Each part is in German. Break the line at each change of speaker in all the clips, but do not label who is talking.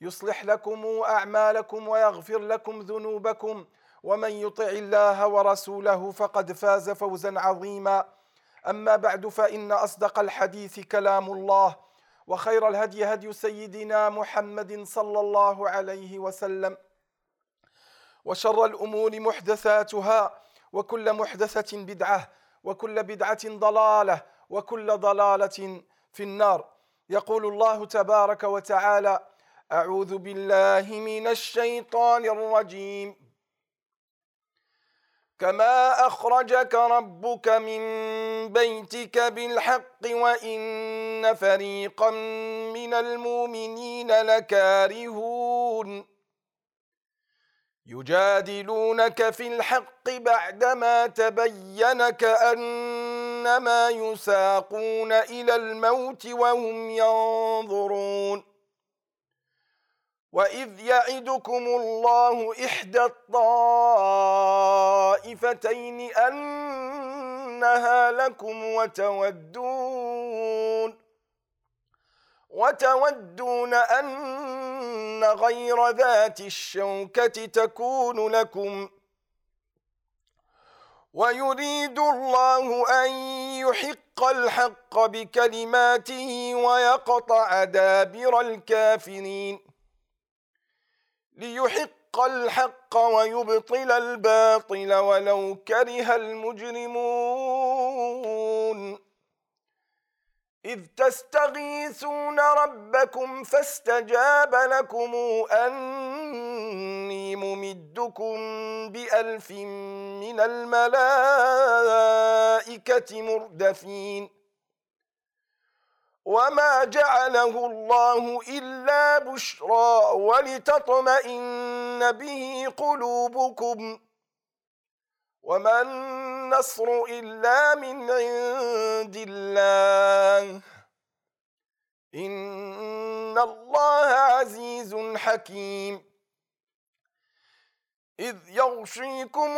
يصلح لكم أعمالكم ويغفر لكم ذنوبكم. ومن يطع الله ورسوله فقد فاز فوزا عظيما. أما بعد فإن أصدق الحديث كلام الله وخير الهدي هدي سيدنا محمد صلى الله عليه وسلم وشر الأمور محدثاتها وكل محدثة بدعة وكل بدعة ضلالة وكل ضلالة في النار. يقول الله تبارك وتعالى أعوذ بالله من الشيطان الرجيم. كما أخرجك ربك من بيتك بالحق وإن فريقا من المؤمنين لكارهون. يجادلونك في الحق بعدما تبين كأنما يساقون إلى الموت وهم ينظرون. وإذ يعدكم الله إحدى الطائفتين أنها لكم وتودون وتودون أن غير ذات الشوكة تكون لكم ويريد الله أن يحق الحق بكلماته ويقطع دابر الكافرين ليحق الحق ويبطل الباطل ولو كره المجرمون. إذ تستغيثون ربكم فاستجاب لكم أني ممدكم بألف من الملائكة مردفين. وما جعله الله إلا بشرى ولتطمئن به قلوبكم وما النصر إلا من عند الله إن الله عزيز حكيم إذ يغشيكم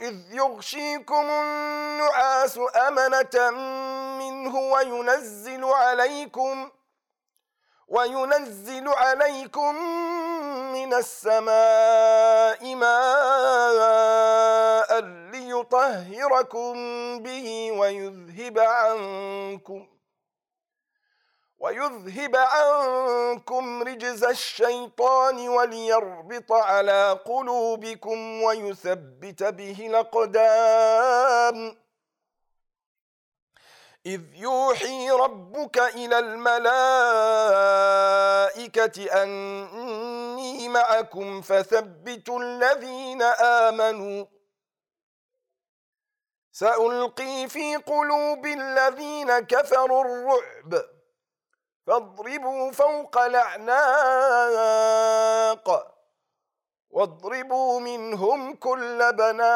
إذ يغشيكم النعاس أمنة منه وينزل عليكم وينزل عليكم من السماء ماء ليطهركم به ويذهب عنكم ويذهب عنكم رجز الشيطان وليربط على قلوبكم ويثبت به الأقدام إذ يوحي ربك إلى الملائكة أني معكم فثبتوا الذين آمنوا. سألقي في قلوب الذين كفروا الرعب. فاضربوا فوق الأعناق واضربوا منهم كل بنان.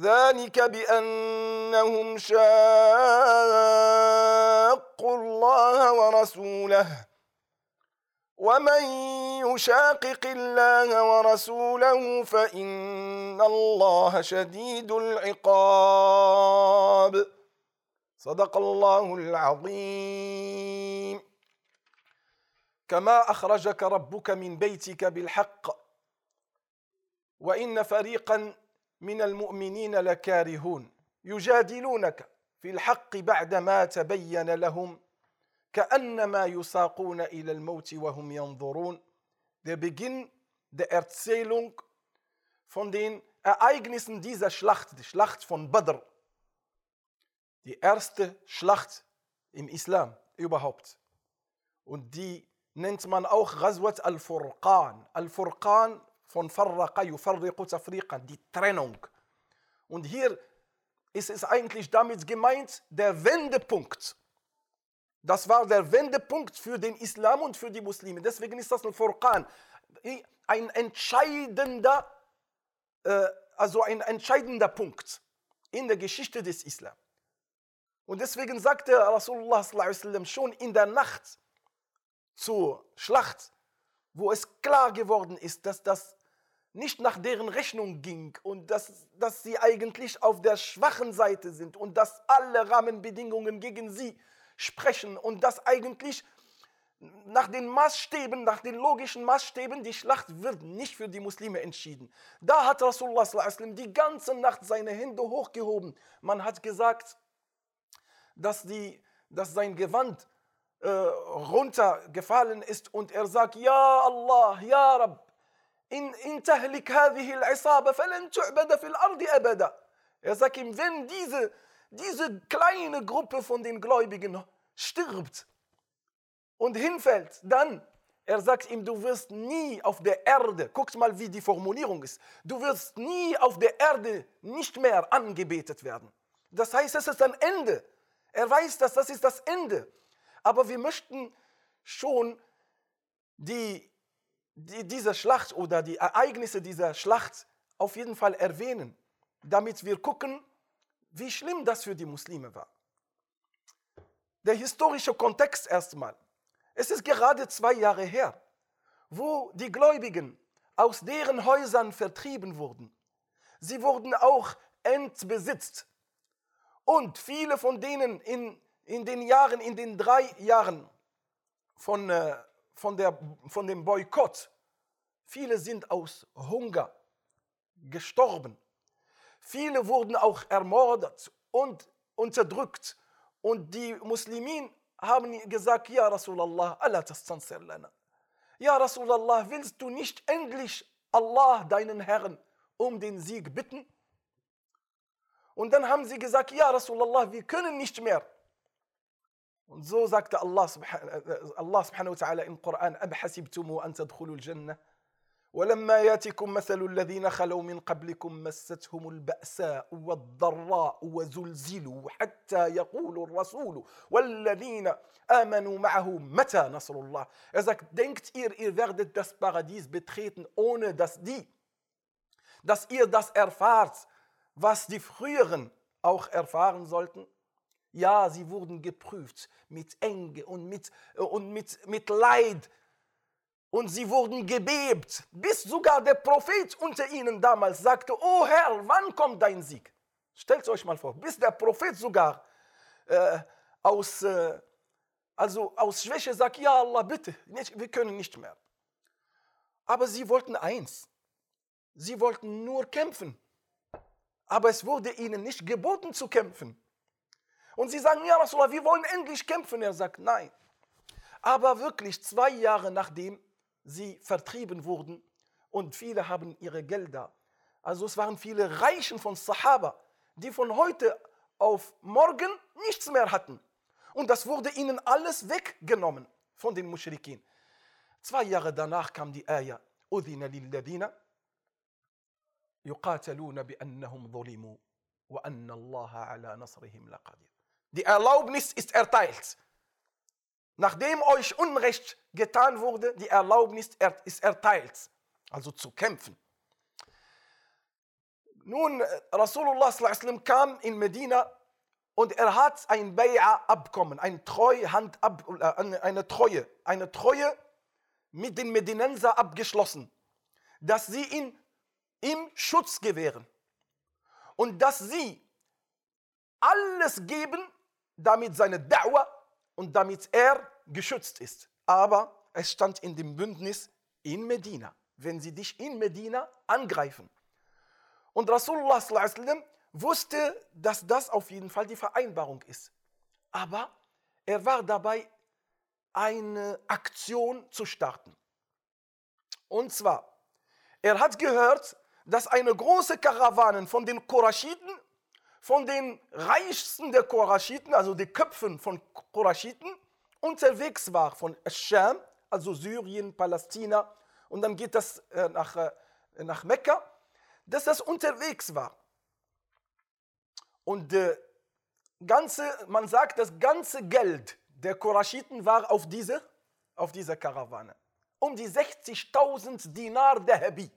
ذلك بأنهم شاقوا الله ورسوله. ومن يشاقق الله ورسوله فإن الله شديد العقاب. صدق الله العظيم. كما أخرجك ربك من بيتك بالحق. وإن فريقا من المؤمنين لكارهون يجادلونك في الحق بعدما تبين لهم كأنما يساقون إلى الموت وهم ينظرون der Beginn der Erzählung von den Ereignissen dieser Schlacht, die Schlacht von Badr, die erste Schlacht im Islam überhaupt. Und die nennt man auch Ghazwat al-Furqan. Al-Furqan von Farraqa yufarriqu tafriqan, die Trennung. Und hier ist es eigentlich damit gemeint, der Wendepunkt. Das war der Wendepunkt für den Islam und für die Muslime. Deswegen ist das ein Furqan, ein entscheidender, äh, also ein entscheidender Punkt in der Geschichte des Islam. Und deswegen sagte Rasulullah schon in der Nacht zur Schlacht, wo es klar geworden ist, dass das nicht nach deren Rechnung ging und dass, dass sie eigentlich auf der schwachen Seite sind und dass alle Rahmenbedingungen gegen sie sprechen und dass eigentlich nach den Maßstäben, nach den logischen Maßstäben, die Schlacht wird nicht für die Muslime entschieden. Da hat Rasulullah die ganze Nacht seine Hände hochgehoben. Man hat gesagt, dass, die, dass sein Gewand äh, runtergefallen ist und er sagt, Ja Allah, Ja Rabb, in, in hadhihi al-isaba falan tu'bada fil ardi abada. Er sagt ihm, wenn diese, diese kleine Gruppe von den Gläubigen stirbt und hinfällt, dann, er sagt ihm, du wirst nie auf der Erde, guckt mal, wie die Formulierung ist, du wirst nie auf der Erde nicht mehr angebetet werden. Das heißt, es ist ein Ende. Er weiß, dass das ist das Ende. Aber wir möchten schon die, die, diese Schlacht oder die Ereignisse dieser Schlacht auf jeden Fall erwähnen, damit wir gucken, wie schlimm das für die Muslime war. Der historische Kontext erstmal. Es ist gerade zwei Jahre her, wo die Gläubigen aus deren Häusern vertrieben wurden. Sie wurden auch entbesitzt. Und viele von denen in, in den Jahren, in den drei Jahren von, äh, von, der, von dem Boykott, viele sind aus Hunger gestorben. Viele wurden auch ermordet und unterdrückt. Und die Muslimen haben gesagt, Ja Rasulallah, Allah tastansir lana. Ja Rasulallah, willst du nicht endlich Allah, deinen Herrn, um den Sieg bitten? Und dann haben sie gesagt, Ja Rasulallah, wir können nicht mehr. زو زاكت الله سبحانه الله سبحانه وتعالى إن قرآن أم حسبتم أن تدخلوا الجنة؟ ولما ياتكم مثل الذين خلوا من قبلكم مستهم البأساء والضراء وزلزلوا حتى يقول الرسول والذين آمنوا معه متى نصر الله؟ ازاك دينكت اير اير فيغ دي داس باراديس بتريتن اون داس دي داس اير داس ارفارت واس دي فريرن auch erfahren sollten. Ja, sie wurden geprüft mit Enge und mit, und mit, mit Leid, und sie wurden gebebt, bis sogar der Prophet unter ihnen damals sagte, oh Herr, wann kommt dein Sieg? Stellt euch mal vor, bis der Prophet sogar äh, aus, äh, also aus Schwäche sagt, ja Allah, bitte, nicht, wir können nicht mehr. Aber sie wollten eins, sie wollten nur kämpfen. Aber es wurde ihnen nicht geboten zu kämpfen. Und sie sagen, ja Rasulallah, wir wollen endlich kämpfen. Er sagt, nein. Aber wirklich zwei Jahre nachdem sie vertrieben wurden und viele haben ihre Gelder. Also es waren viele Reichen von Sahaba, die von heute auf morgen nichts mehr hatten. Und das wurde ihnen alles weggenommen von den Mushrikin. Zwei Jahre danach kam die Ayah, أذن للذين يقاتلون بأنهم ظلموا وأن الله على نصرهم لقدير. die Erlaubnis ist erteilt nachdem euch Unrecht getan wurde, die Erlaubnis ist erteilt, also zu kämpfen. Nun, Rasulullah kam in Medina und er hat ein Bay'a-Abkommen, ein Treuhand äh, eine Treue, eine Treue mit den Medinenser abgeschlossen, dass sie ihn ihm Schutz gewähren und dass sie alles geben, damit seine Da'wah und damit er geschützt ist. Aber es stand in dem Bündnis in Medina, wenn sie dich in Medina angreifen. Und Rasulullah wusste, dass das auf jeden Fall die Vereinbarung ist. Aber er war dabei eine Aktion zu starten. Und zwar, er hat gehört, dass eine große Karawane von den Koraschiten, von den reichsten der Koraschiten, also die Köpfen von Koraschiten, unterwegs war von Scham, also Syrien, Palästina, und dann geht das äh, nach, äh, nach Mekka, dass das unterwegs war. Und äh, ganze, man sagt, das ganze Geld der Koraschiten war auf, diese, auf dieser Karawane. Um die 60.000 Dinar der Habi.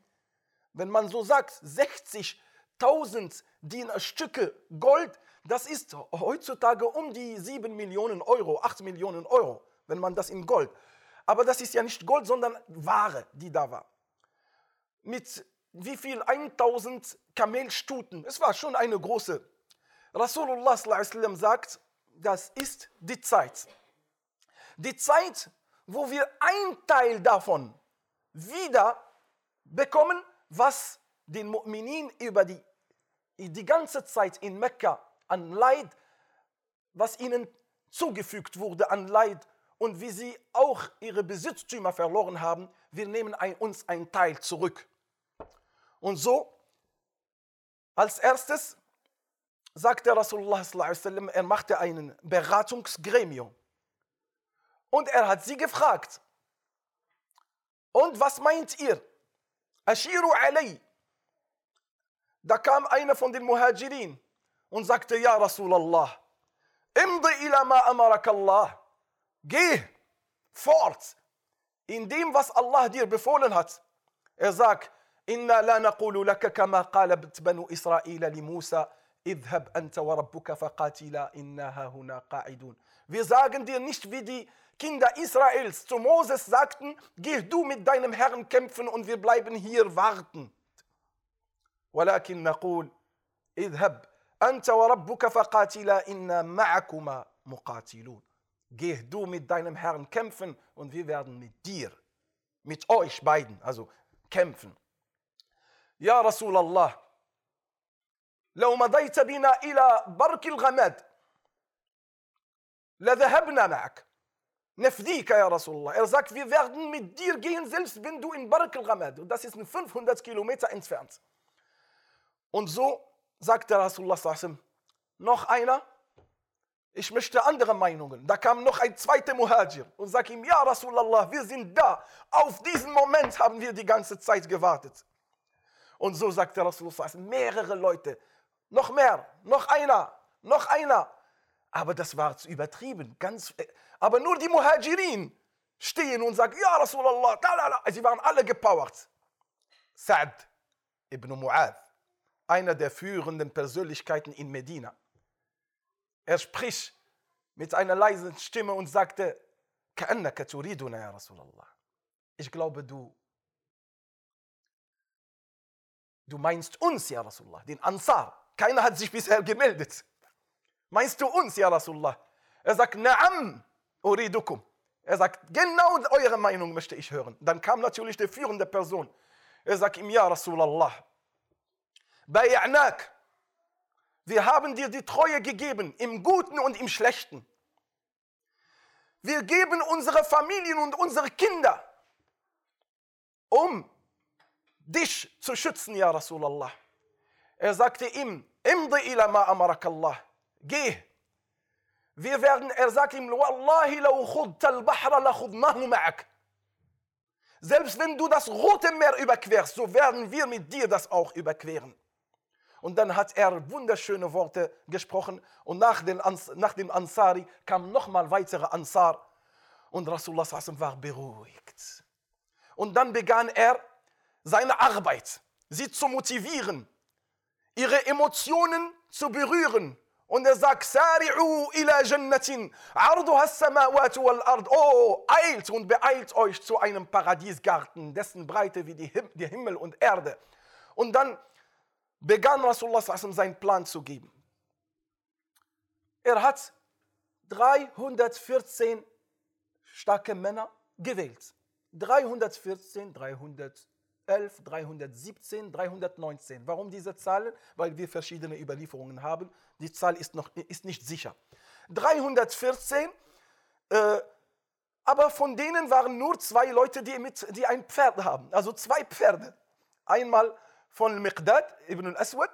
Wenn man so sagt, 60 1000 Dinerstücke Gold, das ist heutzutage um die 7 Millionen Euro, 8 Millionen Euro, wenn man das in Gold. Aber das ist ja nicht Gold, sondern Ware, die da war. Mit wie viel? 1000 Kamelstuten. Es war schon eine große. Rasulullah sagt, das ist die Zeit. Die Zeit, wo wir ein Teil davon wieder bekommen, was den Mu'minin über die die ganze Zeit in Mekka an Leid, was ihnen zugefügt wurde an Leid und wie sie auch ihre Besitztümer verloren haben, wir nehmen ein, uns einen Teil zurück. Und so, als erstes sagte Rasulullah, er machte ein Beratungsgremium. Und er hat sie gefragt, und was meint ihr? Ashiru alay. Da kam einer von den Muhajirin und sagte, Ja Rasulallah, imdi ila ma amarak Allah. Geh fort in dem, was Allah dir befohlen hat. Er sagt, naqulu laka kama qalat banu Israel li Musa, idhab anta wa rabbuka faqatila inna hahuna qa'idun. Wir sagen dir nicht, wie die Kinder Israels zu Moses sagten, geh du mit deinem Herrn kämpfen und wir bleiben hier warten. ولكن نقول اذهب أنت وربك فقاتلا إنا معكما مقاتلون Geh du mit deinem Herrn kämpfen und wir werden mit dir, mit euch beiden, also kämpfen. Ja Rasulallah, لو مضيت بنا إلى برك الغماد لذهبنا معك Nefdika, ja Rasulullah. Er sagt, wir werden mit dir gehen, selbst wenn du in Bark al-Ghamad, und das ist 500 Kilometer entfernt. Und so sagt der Rasulullah, noch einer, ich möchte andere Meinungen. Da kam noch ein zweiter Muhajir und sagt ihm, ja Rasulallah, wir sind da. Auf diesen Moment haben wir die ganze Zeit gewartet. Und so sagt der Rasulullah, mehrere Leute, noch mehr, noch einer, noch einer. Aber das war zu übertrieben. Ganz, äh, aber nur die Muhajirin stehen und sagen, ja Rasulallah, talala. sie waren alle gepowert. Sa'd ibn Mu'adh, einer der führenden Persönlichkeiten in Medina. Er spricht mit einer leisen Stimme und sagte. Ich glaube, du, du meinst uns, ja Rasulallah, den Ansar. Keiner hat sich bisher gemeldet. Meinst du uns, ja Rasulullah? Er sagt, Naam, uridukum. Er sagt, genau eure Meinung möchte ich hören. Dann kam natürlich die führende Person. Er sagt ihm, ja Rasulallah, Bay'anak, wir haben dir die Treue gegeben, im Guten und im Schlechten. Wir geben unsere Familien und unsere Kinder, um dich zu schützen, ja Rasulallah. Er sagte ihm, Imdi ila ma amarakallah geh. Wir werden, er sagt ihm, Wallahi lau khudta al-bahra la khudnahu ma'ak. Selbst wenn du das Rote Meer überquerst, so werden wir mit dir das auch überqueren. Und dann hat er wunderschöne Worte gesprochen und nach, den, nach dem Ansari kam nochmal weitere Ansar und Rasulullah war beruhigt. Und dann begann er seine Arbeit, sie zu motivieren, ihre Emotionen zu berühren und er sagt, Sari'u ila jannatin, samawati wal ard. Oh, eilt und beeilt euch zu einem Paradiesgarten, dessen Breite wie die, Him die Himmel und Erde. Und dann begann Rasulullah seinen Plan zu geben. Er hat 314 starke Männer gewählt. 314, 300 11, 317, 319. Warum diese Zahlen? Weil wir verschiedene Überlieferungen haben. Die Zahl ist, noch, ist nicht sicher. 314 äh, Aber von denen waren nur zwei Leute, die, mit, die ein Pferd haben. Also zwei Pferde. Einmal von Miqdad ibn al-Aswad,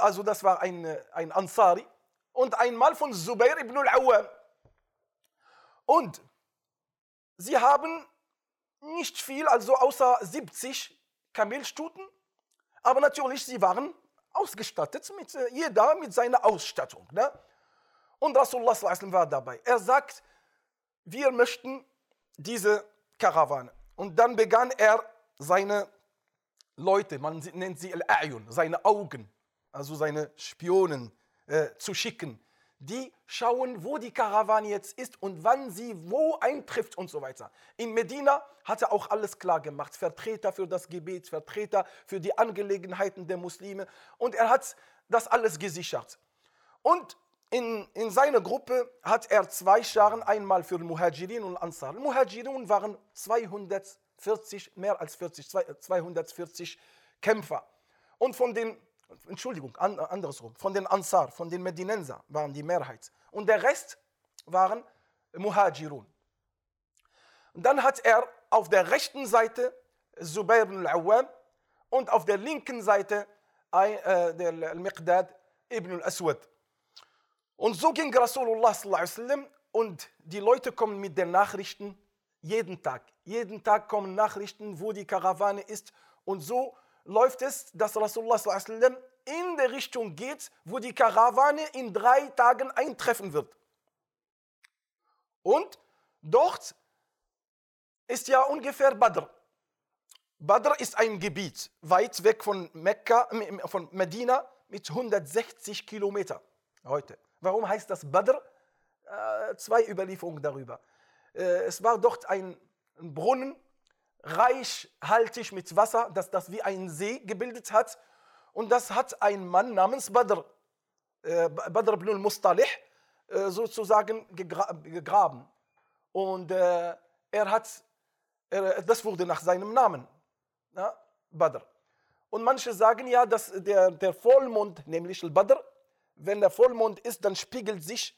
also das war ein, ein Ansari, und einmal von Zubair ibn al-Awwam. Und sie haben nicht viel, also außer 70 Kamelstuten, aber natürlich, sie waren ausgestattet, mit, äh, jeder mit seiner Ausstattung. Ne? Und Rasulullah war dabei. Er sagt, wir möchten diese Karawane. Und dann begann er seine Leute, man nennt sie Al-A'yun, seine Augen, also seine Spionen äh, zu schicken. Die schauen, wo die Karawane jetzt ist und wann sie wo eintrifft und so weiter. In Medina hat er auch alles klar gemacht. Vertreter für das Gebet, Vertreter für die Angelegenheiten der Muslime. Und er hat das alles gesichert. Und in, in seiner Gruppe hat er zwei Scharen, einmal für Muhajirin und Ansar. Muhajirin waren 240, mehr als 40, 240 Kämpfer. Und von den, Entschuldigung, andersrum, von den Ansar, von den Medinenser waren die Mehrheit. Und der Rest waren Muhajirun. Und dann hat er auf der rechten Seite Zubair ibn al-Awwam und auf der linken Seite äh, der Al-Miqdad ibn al-Aswad. Und so ging Rasulullah sallam, und die Leute kommen mit den Nachrichten jeden Tag. Jeden Tag kommen Nachrichten, wo die Karawane ist. Und so läuft es, dass Rasulullah in der Richtung geht, wo die Karawane in drei Tagen eintreffen wird. Und dort ist ja ungefähr Badr. Badr ist ein Gebiet weit weg von Mekka, von Medina mit 160 Kilometer heute. Warum heißt das Badr? Äh, zwei Überlieferungen darüber. Äh, es war dort ein, Brunnen, reichhaltig mit Wasser, das das wie ein See gebildet hat. Und das hat ein Mann namens Badr, äh, Badr ibn al-Mustalih, äh, sozusagen gegra gegraben. Und er hat, das wurde nach seinem Namen, Badr. Und manche sagen ja, dass der, der Vollmond, nämlich al-Badr, wenn der Vollmond ist, dann spiegelt sich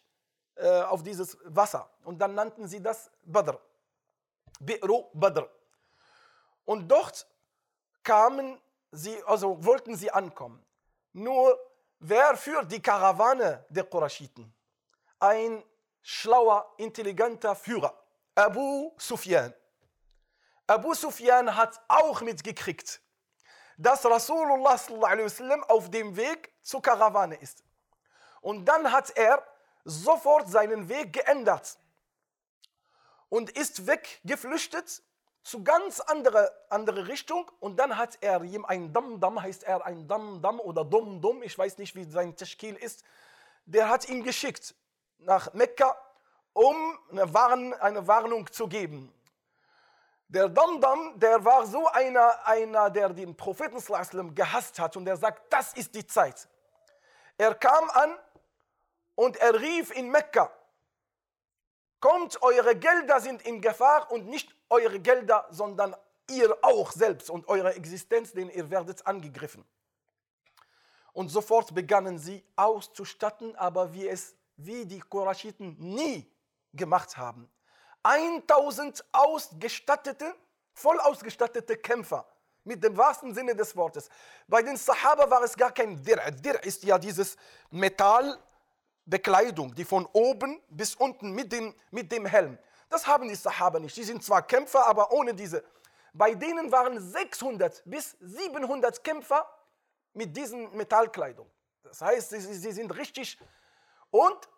äh, auf dieses Wasser. Und dann nannten sie das Badr. Bi'ru Badr. Und dort kamen sie, also wollten sie ankommen. Nur wer führt die Karawane der Qurashiten? Ein schlauer, intelligenter Führer, Abu Sufyan. Abu Sufyan hat auch mitgekriegt, dass Rasulullah auf dem Weg zur Karawane ist. Und dann hat er sofort seinen Weg geändert und ist weggeflüchtet zu ganz andere, andere Richtung. Und dann hat er ihm ein Dam-Dam, heißt er ein Dam-Dam oder Dum-Dum, ich weiß nicht, wie sein Teschkil ist. Der hat ihn geschickt nach Mekka, um eine, Warn, eine Warnung zu geben. Der Dam-Dam, der war so einer, einer, der den Propheten gehasst hat und der sagt, das ist die Zeit. Er kam an und er rief in Mekka, kommt, eure Gelder sind in Gefahr und nicht eure Gelder, sondern ihr auch selbst und eure Existenz, denn ihr werdet angegriffen. Und sofort begannen sie auszustatten, aber wie es wie die Qurashiten nie gemacht haben. 1000 ausgestattete, voll ausgestattete Kämpfer mit dem wahrsten Sinne des Wortes. Bei den Sahaba war es gar kein Dir. Dir ist ja dieses Metall, Bekleidung, die von oben bis unten mit dem, mit dem Helm. Das haben die Sahaba nicht. Die sind zwar Kämpfer, aber ohne diese. Bei denen waren 600 bis 700 Kämpfer mit diesen Metallkleidung. Das heißt, sie, sie sind richtig. Und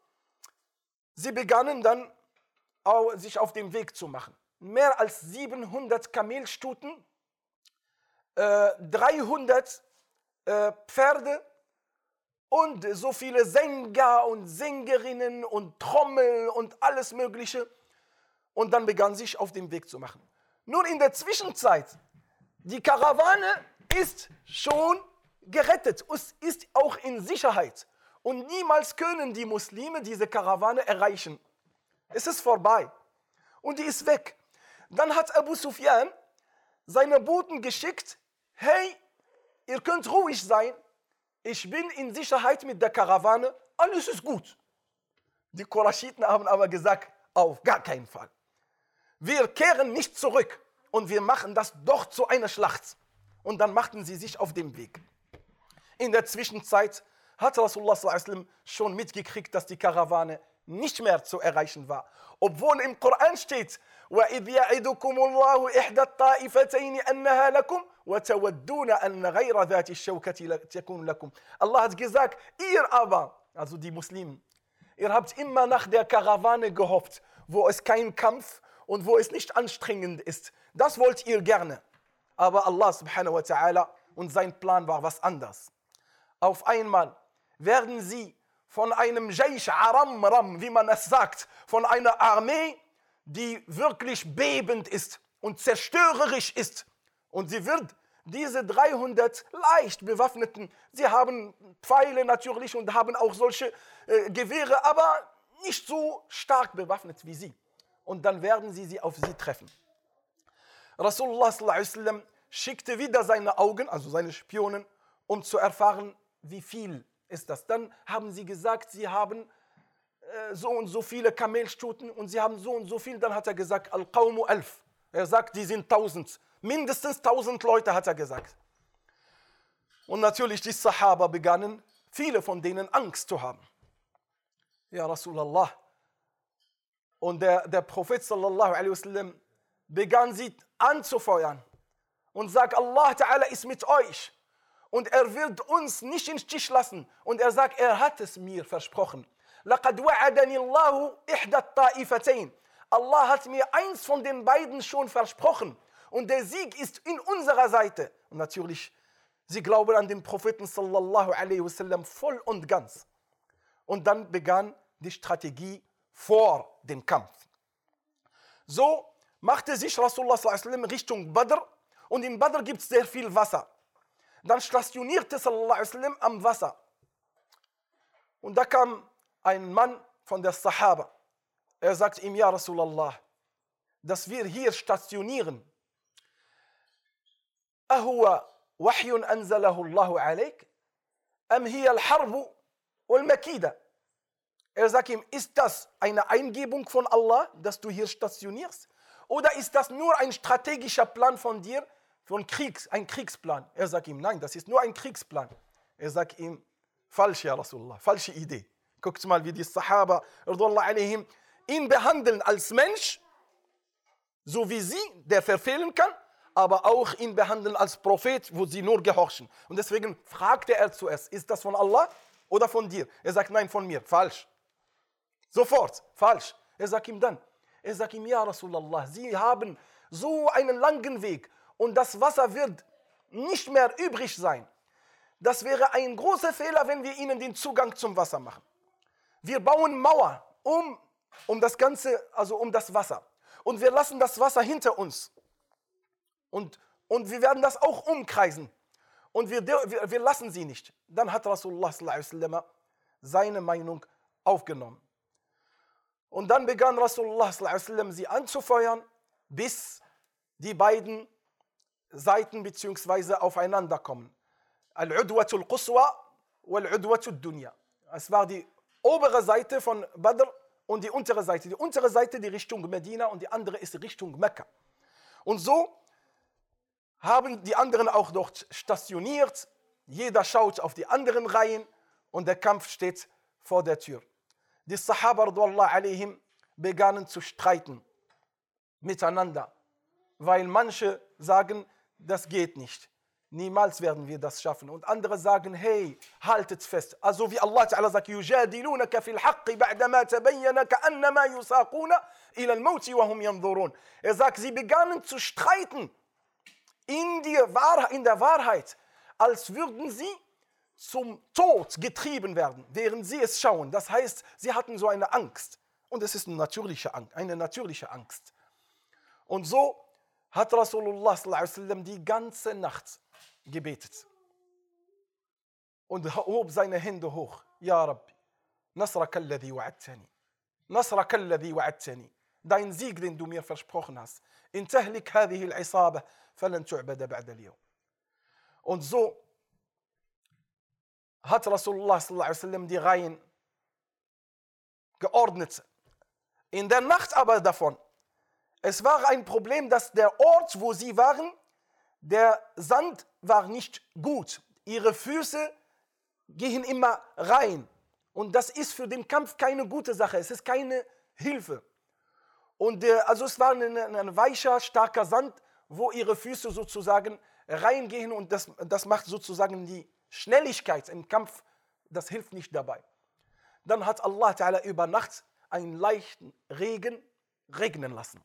sie begannen dann sich auf den Weg zu machen. Mehr als 700 Kamelstuten, äh, 300 äh, Pferde, und so viele Sänger und Sängerinnen und Trommel und alles Mögliche. Und dann begann sich auf den Weg zu machen. Nur in der Zwischenzeit, die Karawane ist schon gerettet, es ist auch in Sicherheit. Und niemals können die Muslime diese Karawane erreichen. Es ist vorbei. Und die ist weg. Dann hat Abu Sufyan seine Boten geschickt, hey, ihr könnt ruhig sein, ich bin in Sicherheit mit der Karawane, alles ist gut. Die Qurashiten haben aber gesagt, Auf gar keinen Fall. Wir kehren nicht zurück und wir machen das doch zu einer Schlacht. Und dann machten sie sich auf den Weg. In der Zwischenzeit hat Rasulullah schon mitgekriegt, dass die Karawane nicht mehr zu erreichen war. Obwohl im Koran steht, وَإِذْ يَعِدُكُمُ اللَّهُ إِحْدَى الطَّائِفَتَيْنِ أَنَّهَا لَكُمْ وَتَوَدُّونَ أَنَّ غَيْرَ ذَاتِ الشَّوْكَةِ تَكُونُ لَكُمْ Allah hat gesagt, ihr aber, also die Muslimen, ihr habt immer nach der Karawane gehofft, wo es kein Kampf und wo es nicht anstrengend ist. Das wollt ihr gerne. Aber Allah subhanahu wa ta'ala und sein Plan war was anderes. Auf einmal werden sie von einem Jaish Aram Ram, wie man es sagt, von einer Armee, die wirklich bebend ist und zerstörerisch ist. Und sie wird diese 300 leicht bewaffneten, sie haben Pfeile natürlich und haben auch solche äh, Gewehre, aber nicht so stark bewaffnet wie sie. Und dann werden sie sie auf sie treffen. Rasulullah schickte wieder seine Augen, also seine Spionen, um zu erfahren, wie viel ist das. Dann haben sie gesagt, sie haben äh, so und so viele Kamelstuten und sie haben so und so viel. Dann hat er gesagt, Al-Qawmu elf. Er sagt, die sind tausend. Mindestens tausend Leute hat er gesagt. Und natürlich die Sahaba begannen, viele von denen Angst zu haben. Ja, Rasulallah. Und der, der Prophet sallallahu alaihi wasallam begann sie anzufeuern und sagt, Allah Ta'ala ist mit euch und er wird uns nicht in Stich lassen. Und er sagt, er hat es mir versprochen. لقد وعدني الله إحدى الطائفتين. Allah hat mir eins von den beiden schon versprochen. Und der Sieg ist in unserer Seite. Und natürlich, sie glauben an den Propheten sallallahu alaihi wasallam voll und ganz. Und dann begann die Strategie vor dem Kampf. So machte sich Rasulullah sallallahu alaihi wasallam Richtung Badr. Und in Badr gibt es sehr viel Wasser. Dann stationierte sallallahu alaihi wasallam am Wasser. Und da kam ein Mann von der Sahaba. Er sagt ihm, ja Rasulallah, dass wir hier stationieren. أهو وحي أنزله الله عليك أم هي الحرب والمكيدة Er sagt ihm, ist das eine Eingebung von Allah, dass du hier stationierst? Oder ist das nur ein strategischer Plan von dir, von Kriegs, ein Kriegsplan. Er sagt ihm, nein, das ist nur ein Kriegsplan. Er sagt ihm, falsch, ja Rasulullah, falsche Idee. Guckt mal, wie die Sahaba ihn behandeln als Mensch, so wie sie, der verfehlen kann, aber auch ihn behandeln als Prophet, wo sie nur gehorchen. Und deswegen fragte er zuerst, ist das von Allah oder von dir? Er sagt, nein, von mir, falsch. Sofort, falsch. Er sagt ihm dann, er sagt ihm, ja Rasulallah, Sie haben so einen langen Weg und das Wasser wird nicht mehr übrig sein. Das wäre ein großer Fehler, wenn wir ihnen den Zugang zum Wasser machen. Wir bauen Mauer um, um das Ganze, also um das Wasser. Und wir lassen das Wasser hinter uns. Und, und wir werden das auch umkreisen. Und wir, wir, wir lassen sie nicht. Dann hat Rasulullah seine Meinung aufgenommen. Und dann begann Rasulullah sie anzufeuern, bis die beiden Seiten bzw. aufeinander kommen. Al-Udwatul Quswa wal-Udwatul Dunya. Es war die obere Seite von Badr und die untere Seite. Die untere Seite die Richtung Medina und die andere ist Richtung Mekka. Und so haben die anderen auch dort stationiert. Jeder schaut auf die anderen Reihen und der Kampf steht vor der Tür. Die Sahaba alaihim begannen zu streiten miteinander, weil manche sagen, das geht nicht. Niemals werden wir das schaffen. Und andere sagen, hey, haltet fest. Also wie Allah Ta'ala sagt, يجادلونك في الحق بعدما تبين كأنما يساقون إلى الموت وهم ينظرون. Er sagt, sie begannen zu streiten in, die Wahrheit, in der Wahrheit, als würden sie zum Tod getrieben werden, während sie es schauen. Das heißt, sie hatten so eine Angst. Und es ist eine natürliche Angst. Eine natürliche Angst. Und so hat Rasulullah die ganze Nacht gebetet und hob seine Hände hoch. Ja Rabbi, Nasraka alladhi wa'adtani. Nasraka alladhi wa'adtani. Dein Sieg, den du mir versprochen hast. In tahlik hadhihi al-isaba falan tu'bada ba'da al Und so hat Rasulullah die Reihen geordnet. In der Nacht aber davon. Es war ein Problem, dass der Ort, wo sie waren, der Sand war nicht gut. Ihre Füße gehen immer rein. Und das ist für den Kampf keine gute Sache. Es ist keine Hilfe. Und äh, also es war ein, ein weicher, starker Sand, wo ihre Füße sozusagen reingehen und das, das macht sozusagen die Schnelligkeit im Kampf, das hilft nicht dabei. Dann hat Allah Ta'ala über Nacht einen leichten Regen regnen lassen,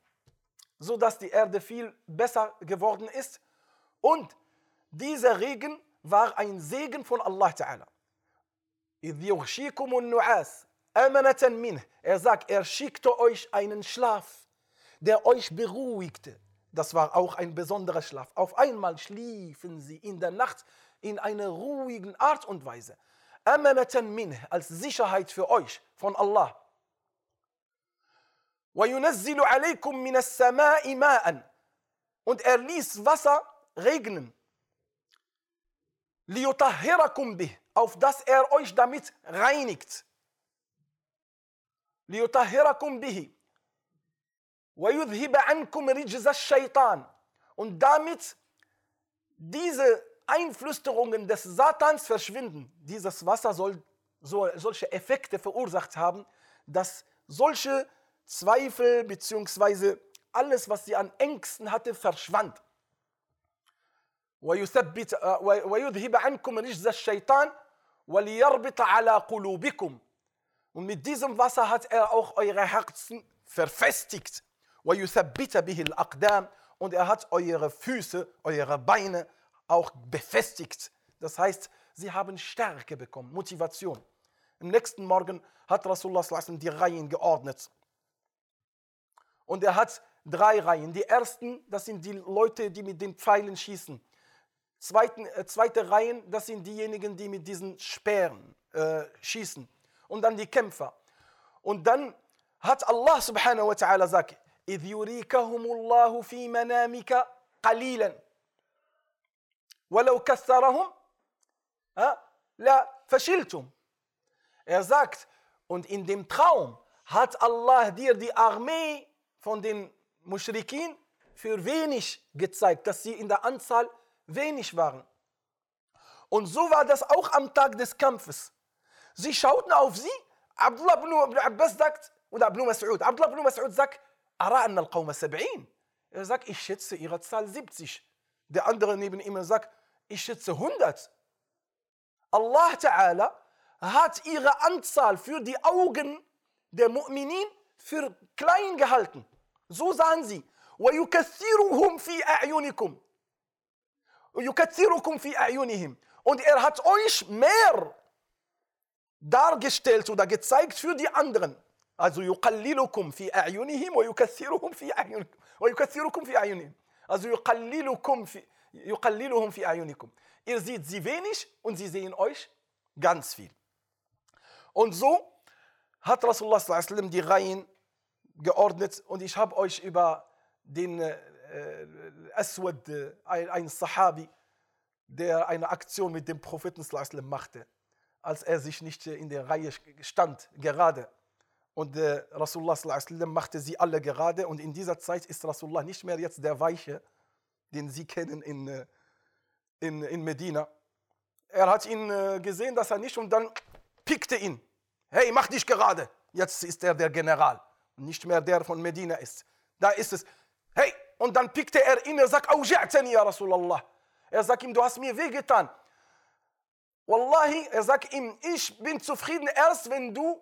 sodass die Erde viel besser geworden ist. Und dieser Regen war ein Segen von Allah Ta'ala. Er sagt, er schickte euch einen Schlaf, der euch beruhigte. Das war auch ein besonderer Schlaf. Auf einmal schliefen sie in der Nacht in einer ruhigen Art und Weise. Amanatan min, als Sicherheit für euch von Allah. وَيُنَزِّلُ عَلَيْكُم مِّنَ السَّمَاءِ مَاءً Und er ließ Wasser regnen. لِيُطَهِّرَكُم بِهِ Auf dass er euch damit reinigt. لِيُطَهِّرَكُم بِهِ وَيُذْهِبَ عَنْكُمْ رِجْزَ الشَّيْطَانِ Und damit diese Einflüsterungen des Satans verschwinden. Dieses Wasser soll so, solche Effekte verursacht haben, dass solche Zweifel bzw. alles, was sie an Ängsten hatte, verschwand. ويذهب عنكم رجز الشيطان وليربط على قلوبكم und mit diesem Wasser hat er auch eure Herzen verfestigt. Und er hat eure Füße, eure Beine auch befestigt. Das heißt, sie haben Stärke bekommen, Motivation. Im nächsten Morgen hat Rasulullah die Reihen geordnet. Und er hat drei Reihen. Die ersten, das sind die Leute, die mit den Pfeilen schießen. Zweiten, äh, zweite Reihen, das sind diejenigen, die mit diesen Speeren äh, schießen. Und dann die Kämpfer. Und dann hat Allah subhanahu wa ta'ala gesagt, إذ يريكهم الله في منامك قليلا ولو كثرهم لا فشلتم Er sagt, und in dem Traum hat Allah dir die Armee von den Mushrikin für wenig gezeigt, dass sie in der Anzahl wenig waren. Und so war das auch am Tag des Kampfes. Sie schauten auf sie. Abdullah ibn Abbas sagt, oder Ibn Mas'ud, Abdullah ibn Mas'ud sagt, Ara anna al-Qawma 70. Er sagt, ich schätze ihre Zahl 70. Der andere neben ihm sagt, ich schätze 100. Allah Ta'ala hat ihre Anzahl für die Augen der Mu'minin für klein gehalten. So sahen sie. وَيُكَثِّرُهُمْ فِي أَعْيُنِكُمْ وَيُكَثِّرُكُمْ فِي أَعْيُنِهِمْ Und er hat euch mehr dargestellt oder gezeigt für die anderen. Also يقللكم في أعينهم ويكثرهم في أعينكم ويكثركم في أعينهم. Also يقللكم في يقللهم في أعينكم. Ihr seht sie wenig und sie sehen euch ganz viel. Und so hat Rasulullah sallam die Reihen geordnet und ich habe euch über den äh, Aswad, äh, ein Sahabi, der eine Aktion mit dem Propheten machte, als er sich nicht in der Reihe stand, gerade. Und äh, Rasulullah machte sie alle gerade und in dieser Zeit ist Rasulullah nicht mehr jetzt der Weiche, den sie kennen in, äh, in, in Medina. Er hat ihn äh, gesehen, dass er nicht und dann pickte ihn. Hey, mach dich gerade. Jetzt ist er der General, nicht mehr der von Medina ist. Da ist es. Hey, und dann pickte er ihn, er sagt, Auji'tani ya Rasulallah. Er sagt ihm, du hast mir wehgetan. Wallahi, er sagt ihm, ich bin zufrieden erst, wenn du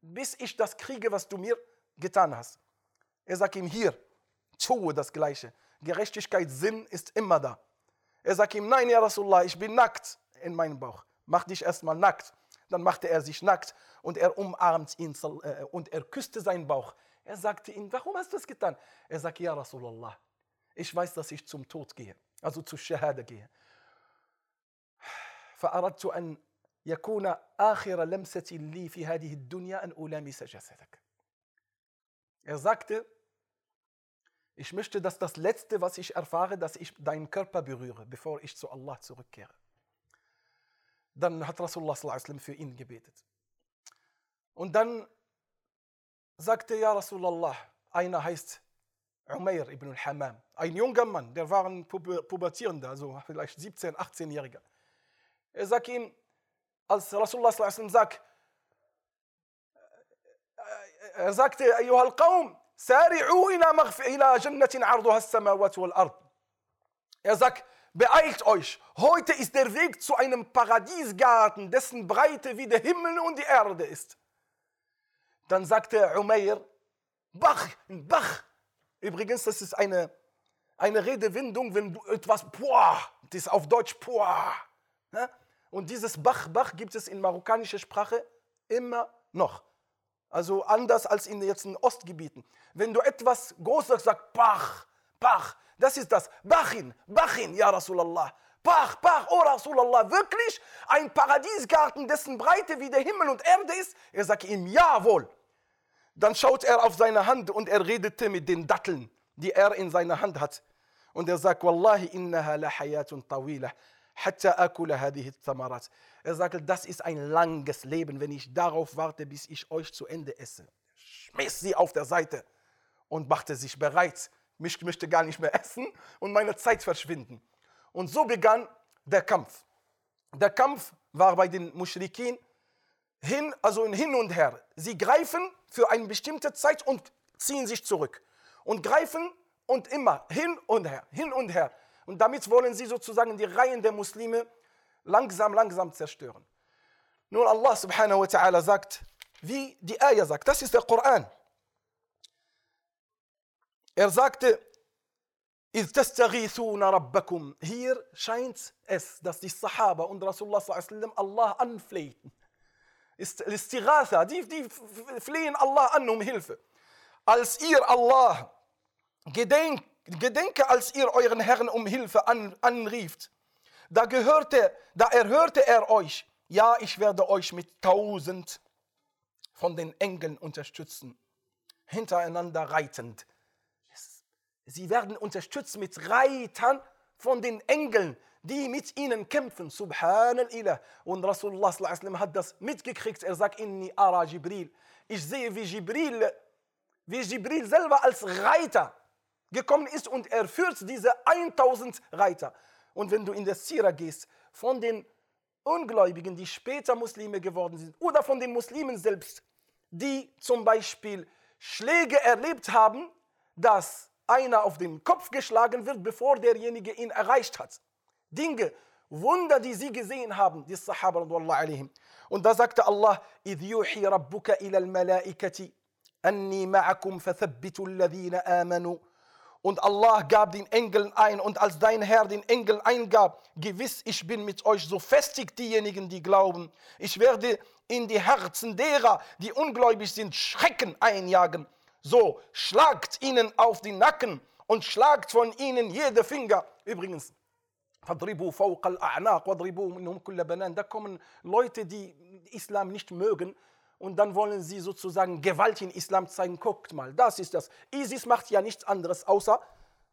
bis ich das kriege, was du mir getan hast. Er sagt ihm hier, tue das Gleiche. Gerechtigkeit, Sinn ist immer da. Er sagt ihm, nein, ja Rasulullah, ich bin nackt in meinem Bauch. Mach dich erstmal nackt. Dann machte er sich nackt und er umarmt ihn äh, und er küsste seinen Bauch. Er sagte ihm, warum hast du das getan? Er sagt, ja Rasulullah, ich weiß, dass ich zum Tod gehe, also zu Shahada gehe. فأردت أن يكون آخر لمسة لي في هذه الدنيا أن ألامس جسدك. Er sagte, ich möchte, dass das Letzte, was ich erfahre, dass ich deinen Körper berühre, bevor ich zu Allah zurückkehre. Dann hat Rasulullah für ihn gebetet. Und dann sagte ja Rasulallah, einer heißt Umair ibn al-Hammam, ein junger Mann, der war ein Pubertierender, also vielleicht 17, 18-Jähriger. Er sagt ihm, als Rasulullah sagt, er sagte, أيها القوم سارعوا إلى مغف إلى جنة عرضها السماوات والأرض. Er sagt, beeilt euch, heute ist der Weg zu einem Paradiesgarten, dessen Breite wie der Himmel und die Erde ist. Dann sagte Umair, Bach, Bach. Übrigens, das ist eine, eine Redewendung, wenn du etwas, boah, das ist auf Deutsch, boah. Ne? Und dieses Bach, Bach gibt es in marokkanischer Sprache immer noch. Also anders als in jetzt in Ostgebieten. Wenn du etwas Großes sagst, Bach, Bach, das ist das. Bachin, Bachin, ja Rasulallah. Bach, Bach, oh Rasulallah, wirklich ein Paradiesgarten, dessen Breite wie der Himmel und Erde ist? Er sagt ihm, jawohl. Dann schaut er auf seine Hand und er redete mit den Datteln, die er in seiner Hand hat. Und er sagt, Wallahi innaha la hayatun tawilah, hatta akula hadhihi thamarat. Er sagte, das ist ein langes Leben, wenn ich darauf warte, bis ich euch zu Ende esse. Schmiss sie auf der Seite und machte sich bereit. Ich möchte gar nicht mehr essen und meine Zeit verschwinden. Und so begann der Kampf. Der Kampf war bei den Muschrikin hin, also hin und her. Sie greifen für eine bestimmte Zeit und ziehen sich zurück. Und greifen und immer hin und her, hin und her. Und damit wollen sie sozusagen die Reihen der Muslime langsam, langsam zerstören. Nun Allah subhanahu wa ta'ala sagt, wie die Ayah sagt, das ist der Koran. Er sagte, Hier scheint es, dass die Sahaba und Rasulullah Allah anflehten. Istighatha, die, die flehen Allah an um Hilfe. Als ihr Allah gedenkt, gedenke, als ihr euren Herrn um Hilfe an, anrieft, da gehörte, da erhörte er euch, ja, ich werde euch mit tausend von den Engeln unterstützen, hintereinander reitend. Sie werden unterstützt mit Reitern von den Engeln, die mit ihnen kämpfen. Subhanallah. Und Rasulullah hat das mitgekriegt. Er sagt, Inni ara Jibril. Ich sehe, wie Jibril, wie Jibril selber als Reiter gekommen ist und er führt diese 1000 Reiter. Und wenn du in der Sira gehst, von den Ungläubigen, die später Muslime geworden sind, oder von den Muslimen selbst, die zum Beispiel Schläge erlebt haben, dass einer auf den Kopf geschlagen wird, bevor derjenige ihn erreicht hat. Dinge, Wunder, die sie gesehen haben, die Sahaba alaihim. Und da sagte Allah, إِذْ يُوحِي رَبُّكَ إِلَى الْمَلَائِكَةِ أَنِّي مَعَكُمْ فَثَبِّتُوا الَّذِينَ آمَنُوا und Allah gab den Engeln ein und als dein Herr den Engel eingab, gewiss, ich bin mit euch, so festigt diejenigen, die glauben. Ich werde in die Herzen derer, die ungläubig sind, Schrecken einjagen. So schlagt ihnen auf die Nacken und schlagt von ihnen jede Finger. Übrigens, da kommen Leute, die Islam nicht mögen und dann wollen sie sozusagen Gewalt in Islam zeigen. Guckt mal, das ist das. ISIS macht ja nichts anderes, außer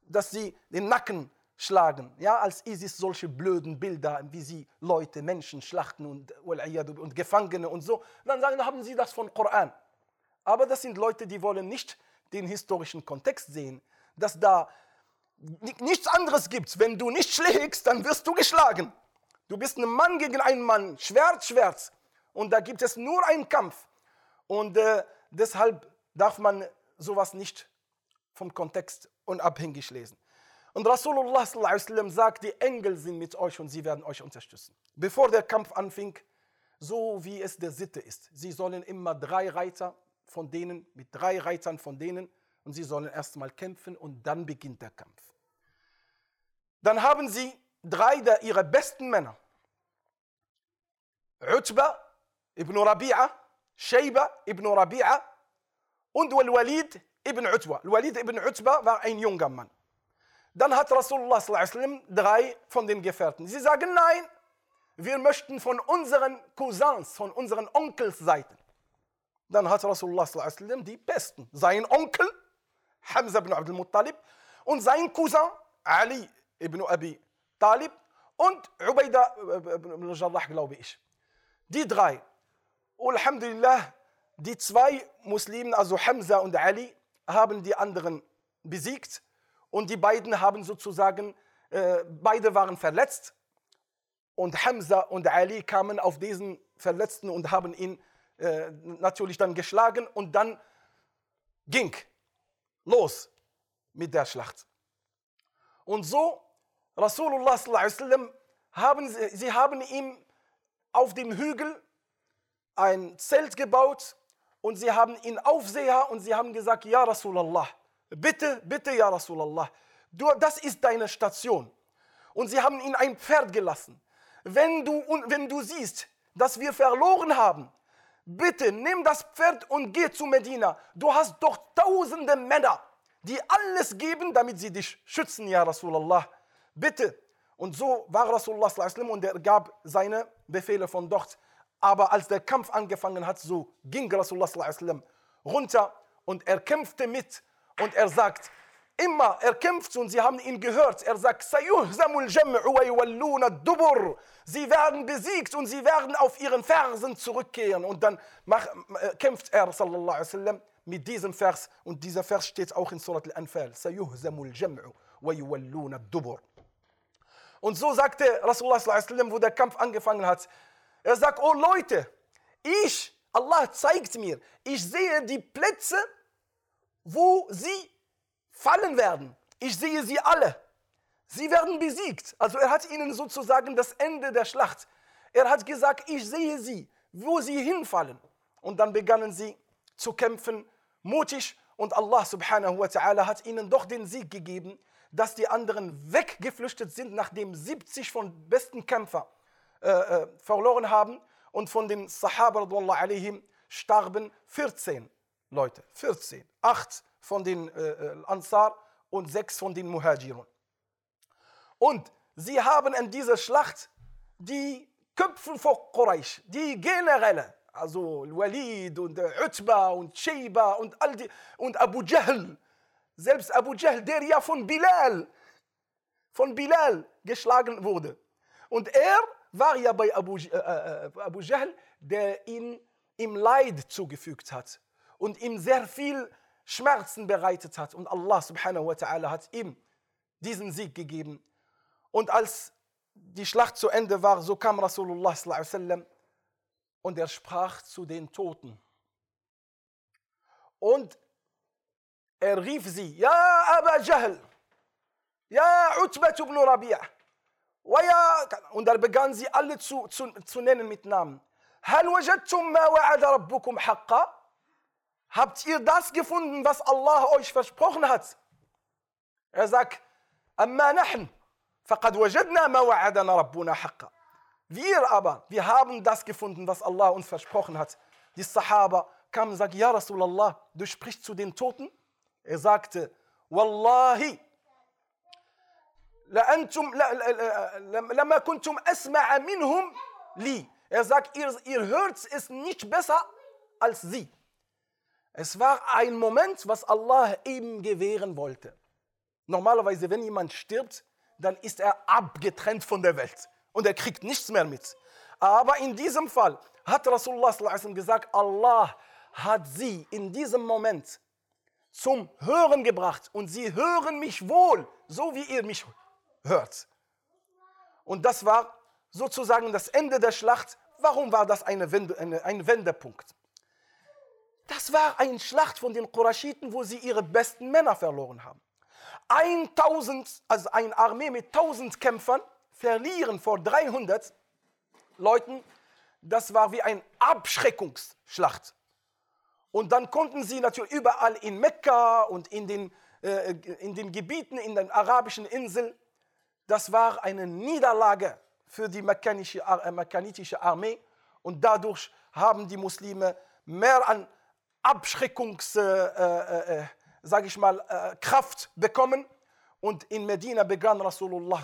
dass sie den Nacken schlagen. Ja, als ISIS solche blöden Bilder, wie sie Leute, Menschen schlachten und, und Gefangene und so, dann sagen, haben sie das von Koran. Aber das sind Leute, die wollen nicht den historischen Kontext sehen, dass da nichts anderes gibt. Wenn du nicht schlägst, dann wirst du geschlagen. Du bist ein Mann gegen einen Mann, Schwert, Schwert. Und da gibt es nur einen Kampf. Und äh, deshalb darf man sowas nicht vom Kontext unabhängig lesen. Und Rasulullah sagt, die Engel sind mit euch und sie werden euch unterstützen. Bevor der Kampf anfing, so wie es der Sitte ist. Sie sollen immer drei Reiter von denen, mit drei Reitern von denen, und sie sollen erstmal kämpfen und dann beginnt der Kampf. Dann haben sie drei der ihrer besten Männer. Utba ibn Rabi'a, Shayba ibn Rabi'a und Walid ibn Utba. Walid ibn Utba war ein junger Mann. Dann hat Rasulullah drei von den Gefährten. Sie sagen, nein, wir möchten von unseren Cousins, von unseren Onkels Seiten. Dann hat Rasulullah die Besten. Sein Onkel, Hamza ibn Abdul Muttalib, und sein Cousin, Ali ibn Abi Talib, und Ubaidah ibn Jarrah, glaube ich. Die drei Alhamdulillah, die zwei Muslimen, also Hamza und Ali, haben die anderen besiegt und die beiden haben sozusagen, äh, beide waren verletzt und Hamza und Ali kamen auf diesen Verletzten und haben ihn äh, natürlich dann geschlagen und dann ging los mit der Schlacht. Und so, Rasulullah sallam, haben sie, sie haben ihm auf dem Hügel ein Zelt gebaut und sie haben ihn Aufseher und sie haben gesagt, ja Rasulallah, bitte, bitte ja Rasulallah, du, das ist deine Station. Und sie haben ihn ein Pferd gelassen. Wenn du, wenn du siehst, dass wir verloren haben, bitte nimm das Pferd und geh zu Medina. Du hast doch tausende Männer, die alles geben, damit sie dich schützen, ja Rasulallah. Bitte. Und so war Rasulullah und er gab seine Befehle von dort. Aber als der Kampf angefangen hat, so ging Rasulullah runter und er kämpfte mit und er sagt, immer er kämpft und sie haben ihn gehört. Er sagt, Sie werden besiegt und sie werden auf ihren Fersen zurückkehren. Und dann äh, kämpft er sallallahu alaihi wasallam mit diesem Vers und dieser Vers steht auch in Surat al-Anfal. Und so sagte Rasulullah sallam, wo der Kampf angefangen hat, er sagt, oh Leute, ich, Allah zeigt mir, ich sehe die Plätze, wo sie fallen werden. Ich sehe sie alle. Sie werden besiegt. Also er hat ihnen sozusagen das Ende der Schlacht. Er hat gesagt, ich sehe sie, wo sie hinfallen. Und dann begannen sie zu kämpfen, mutig. Und Allah subhanahu wa ta'ala hat ihnen doch den Sieg gegeben, dass die anderen weggeflüchtet sind, nachdem 70 von besten Kämpfern äh, äh, verloren haben. Und von den Sahaba starben 14 Leute. 14. Acht von den äh, äh, Ansar und sechs von den Muhajirun. Und sie haben in dieser Schlacht die Köpfe von Quraysh, die Generäle, also Walid und Utba und Sheba und, all die, und Abu Jahl, selbst Abu Jahl, der ja von Bilal, von Bilal geschlagen wurde. Und er war ja bei Abu, äh, äh, Abu Jahl, der ihn ihm Leid zugefügt hat und ihm sehr viel Schmerzen bereitet hat. Und Allah subhanahu wa ta'ala hat ihm diesen Sieg gegeben. Und als die Schlacht zu Ende war, so kam Rasulullah sallam, und er sprach zu den Toten. Und er rief sie, Ja, Aba Jahl, Ja, Utbat ibn Rabi'a. Und er begann sie alle zu, zu, zu nennen mit Namen. هل وجدتم ما وعد ربكم حقا؟ Habt ihr das gefunden, was Allah euch versprochen hat? Er sagt, أما نحن فقد وجدنا ما وعدنا ربنا حقا. Wir aber, wir haben das gefunden, was Allah uns versprochen hat. Die Sahaba kamen und sagten, Ja Rasulallah, du sprichst zu den Toten? Er sagte, Wallahi, لما كنتم أسمع منهم li. Er sagt, ihr, ihr hört es nicht besser als sie. Es war ein Moment, was Allah ihm gewähren wollte. Normalerweise, wenn jemand stirbt, dann ist er abgetrennt von der Welt und er kriegt nichts mehr mit. Aber in diesem Fall hat Rasulullah gesagt, Allah hat sie in diesem Moment zum Hören gebracht und sie hören mich wohl, so wie ihr mich hört. Und das war sozusagen das Ende der Schlacht. Warum war das eine Wende, eine, ein Wendepunkt? Das war eine Schlacht von den Qurashiten, wo sie ihre besten Männer verloren haben. 1000, also eine Armee mit 1000 Kämpfern, verlieren vor 300 Leuten, das war wie eine Abschreckungsschlacht. Und dann konnten sie natürlich überall in Mekka und in den, äh, in den Gebieten, in den arabischen Inseln, das war eine Niederlage für die äh, mekkanitische Armee und dadurch haben die Muslime mehr an Abschreckungs, äh, äh, äh, sage ich mal, äh, Kraft bekommen. Und in Medina begann Rasulullah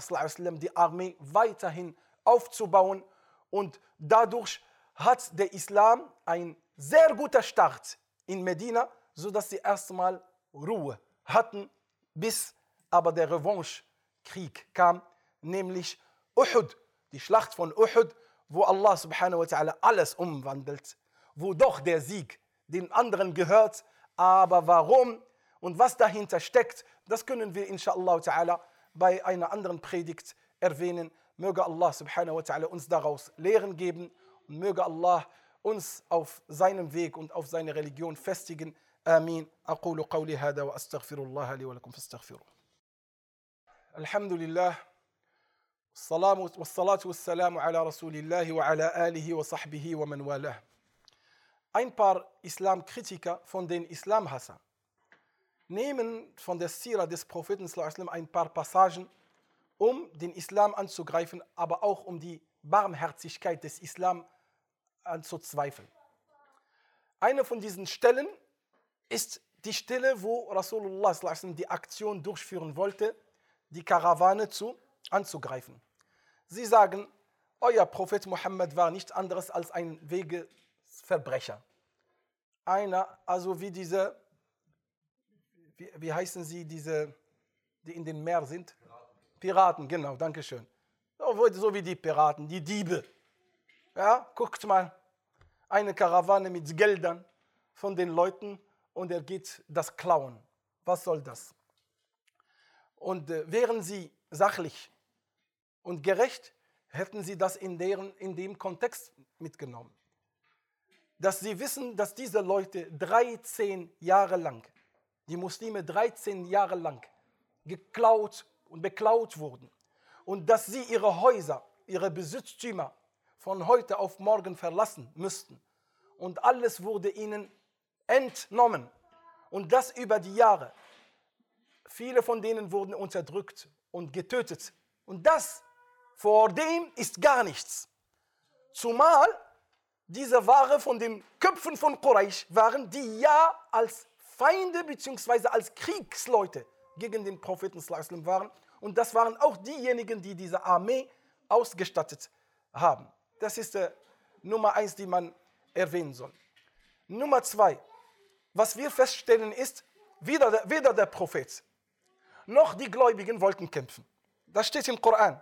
die Armee weiterhin aufzubauen. Und dadurch hat der Islam einen sehr guten Start in Medina, sodass sie erstmal Ruhe hatten, bis aber der Revanche-Krieg kam, nämlich Uhud, die Schlacht von Uhud, wo Allah subhanahu wa alles umwandelt, wo doch der Sieg den anderen gehört. Aber warum und was dahinter steckt, das können wir inshallah ta'ala bei einer anderen Predigt erwähnen. Möge Allah subhanahu wa ta'ala uns daraus Lehren geben und möge Allah uns auf seinem Weg und auf seine Religion festigen. Amin. أقول قولي هذا وأستغفر الله لي ولكم فاستغفروه. الحمد لله والصلاة والسلام على رسول الله وعلى آله وصحبه ومن والاه. ein paar Islamkritiker von den Islamhassern nehmen von der Sira des Propheten ein paar Passagen, um den Islam anzugreifen, aber auch um die Barmherzigkeit des Islam anzuzweifeln. Eine von diesen Stellen ist die Stelle, wo Rasulullah die Aktion durchführen wollte, die Karawane zu, anzugreifen. Sie sagen, euer Prophet Muhammad war nichts anderes als ein Wegesverbrecher. Einer, also wie diese, wie, wie heißen sie, diese, die in den Meer sind? Piraten, Piraten genau, danke schön. So wie die Piraten, die Diebe. Ja, guckt mal, eine Karawane mit Geldern von den Leuten und er geht das klauen. Was soll das? Und äh, wären sie sachlich und gerecht, hätten sie das in, deren, in dem Kontext mitgenommen. Dass sie wissen, dass diese Leute 13 Jahre lang, die Muslime 13 Jahre lang geklaut und beklaut wurden und dass sie ihre Häuser, ihre Besitztümer von heute auf morgen verlassen müssten. Und alles wurde ihnen entnommen. Und das über die Jahre. Viele von denen wurden unterdrückt und getötet. Und das vor dem ist gar nichts. Zumal diese Ware von den Köpfen von Quraysh waren, die ja als Feinde bzw. als Kriegsleute gegen den Propheten waren. Und das waren auch diejenigen, die diese Armee ausgestattet haben. Das ist äh, Nummer eins, die man erwähnen soll. Nummer zwei, was wir feststellen ist, weder der, weder der Prophet noch die Gläubigen wollten kämpfen. Das steht im Koran.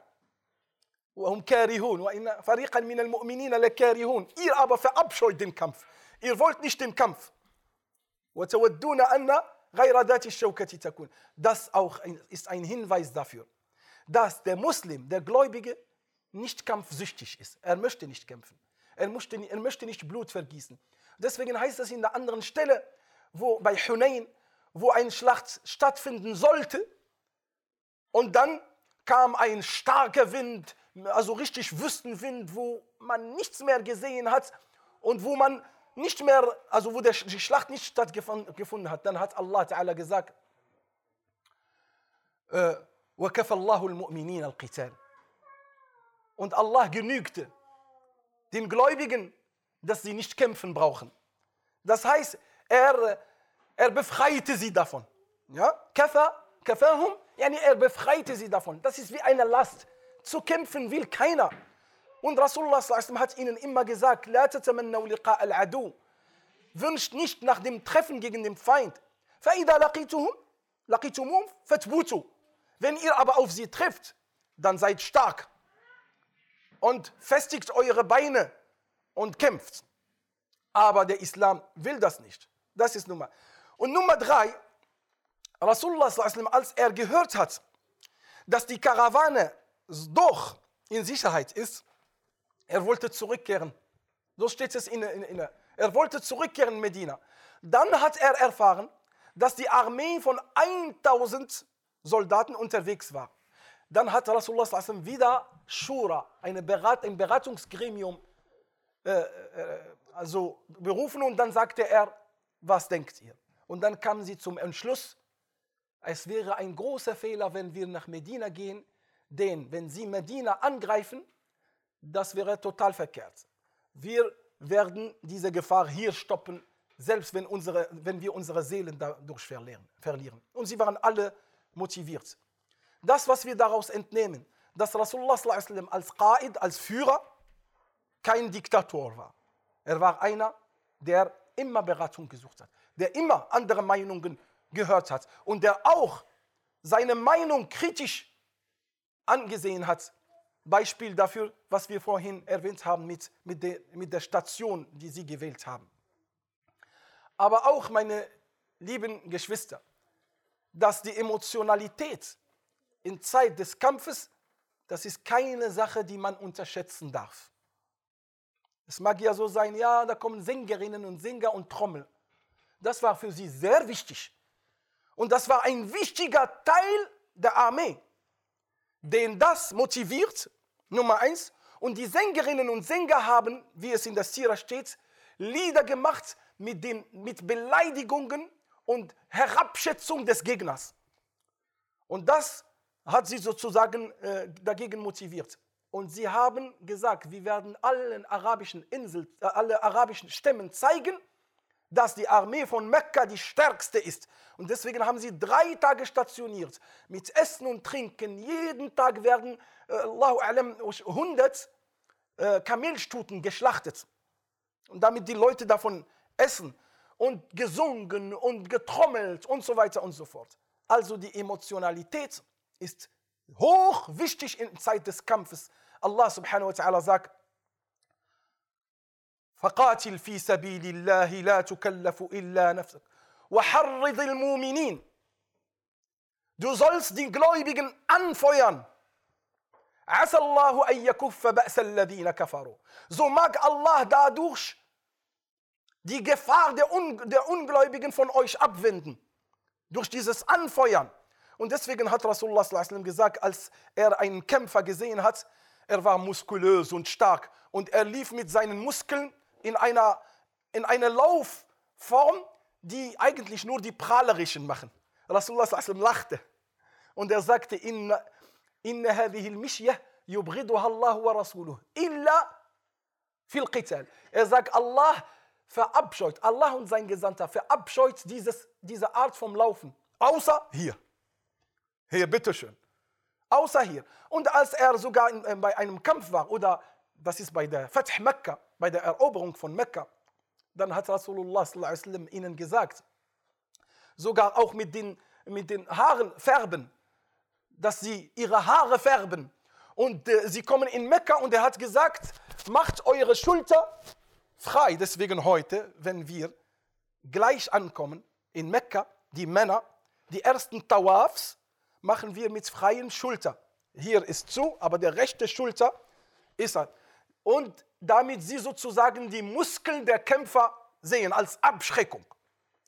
Ihr aber verabscheut den Kampf. Ihr wollt nicht den Kampf. Das auch ist ein Hinweis dafür, dass der Muslim, der Gläubige, nicht kampfsüchtig ist. Er möchte nicht kämpfen. Er möchte, er möchte nicht Blut vergießen. Deswegen heißt es in der anderen Stelle, wo bei Hunain, wo eine Schlacht stattfinden sollte, und dann kam ein starker Wind, also richtig Wüstenwind, wo man nichts mehr gesehen hat und wo man nicht mehr, also wo die Schlacht nicht stattgefunden hat. Dann hat Allah Ta'ala gesagt, وَكَفَ اللَّهُ الْمُؤْمِنِينَ الْقِتَالِ und Allah genügte den Gläubigen, dass sie nicht kämpfen brauchen. Das heißt, er, er befreite sie davon. Ja? Kafa, kafahum, Yani er befreite sie davon. Das ist wie eine Last. Zu kämpfen will keiner. Und Rasulullah hat ihnen immer gesagt, al wünscht nicht nach dem Treffen gegen den Feind. Wenn ihr aber auf sie trifft, dann seid stark und festigt eure Beine und kämpft. Aber der Islam will das nicht. Das ist Nummer. Und Nummer drei, Rasulullah, als er gehört hat, dass die Karawane doch in Sicherheit ist, er wollte zurückkehren. So steht es in, in, in er wollte zurückkehren in Medina. Dann hat er erfahren, dass die Armee von 1000 Soldaten unterwegs war. Dann hat Rasulullah wieder Shura, eine Berat, ein Beratungsgremium, äh, äh, also berufen und dann sagte er, was denkt ihr? Und dann kamen sie zum Entschluss, es wäre ein großer Fehler, wenn wir nach Medina gehen, denn wenn sie Medina angreifen, das wäre total verkehrt. Wir werden diese Gefahr hier stoppen, selbst wenn, unsere, wenn wir unsere Seelen dadurch verlieren. Und sie waren alle motiviert. Das, was wir daraus entnehmen, dass Rasulullah als Qaid, als Führer, kein Diktator war. Er war einer, der immer Beratung gesucht hat, der immer andere Meinungen gehört hat und der auch seine Meinung kritisch angesehen hat. Beispiel dafür, was wir vorhin erwähnt haben mit, mit, de, mit der Station, die sie gewählt haben. aber auch meine lieben Geschwister, dass die Emotionalität in Zeit des Kampfes, das ist keine Sache, die man unterschätzen darf. Es mag ja so sein, ja, da kommen Sängerinnen und Sänger und Trommel. Das war für sie sehr wichtig. Und das war ein wichtiger Teil der Armee, den das motiviert, Nummer eins. Und die Sängerinnen und Sänger haben, wie es in der Sira steht, Lieder gemacht mit, den, mit Beleidigungen und Herabschätzung des Gegners. Und das hat sie sozusagen äh, dagegen motiviert. Und sie haben gesagt, wir werden allen arabischen Inseln, äh, alle arabischen Stämmen zeigen, dass die Armee von Mekka die stärkste ist. Und deswegen haben sie drei Tage stationiert mit Essen und Trinken. Jeden Tag werden, äh, Allahu alam, 100 äh, Kamelstuten geschlachtet. Und damit die Leute davon essen und gesungen und getrommelt und so weiter und so fort. Also die Emotionalität ist hoch wichtig in Zeit des Kampfes. Allah subhanahu wa ta'ala sagt, فقاتل في سبيل الله لا تكلف إلا نفسك وحرض المؤمنين Du sollst die Gläubigen anfeuern. عسى الله أن يكف بأس الذين كفروا. So mag Allah dadurch die Gefahr der, Un der Ungläubigen von euch abwenden. Durch dieses Anfeuern. Und deswegen hat Rasulullah gesagt, als er einen Kämpfer gesehen hat, er war muskulös und stark und er lief mit seinen Muskeln in einer, in einer Laufform, die eigentlich nur die Prahlerischen machen. Rasulullah lachte und er sagte, inna, inna hadhihi al-mishyah yubghiduha Allah wa rasuluh illa fil qital. Er sagt, Allah verabscheut, Allah und sein Gesandter verabscheut dieses, diese Art vom Laufen, außer hier. Hier, bitteschön. Außer hier. Und als er sogar in, äh, bei einem Kampf war, oder das ist bei der Fath Mekka, bei der Eroberung von Mekka, dann hat Rasulullah ihnen gesagt, sogar auch mit den, mit den Haaren färben, dass sie ihre Haare färben. Und äh, sie kommen in Mekka und er hat gesagt, macht eure Schulter frei. Deswegen heute, wenn wir gleich ankommen in Mekka, die Männer, die ersten Tawafs machen wir mit freien Schulter. Hier ist zu, aber der rechte Schulter ist er. Und damit sie sozusagen die Muskeln der Kämpfer sehen, als Abschreckung.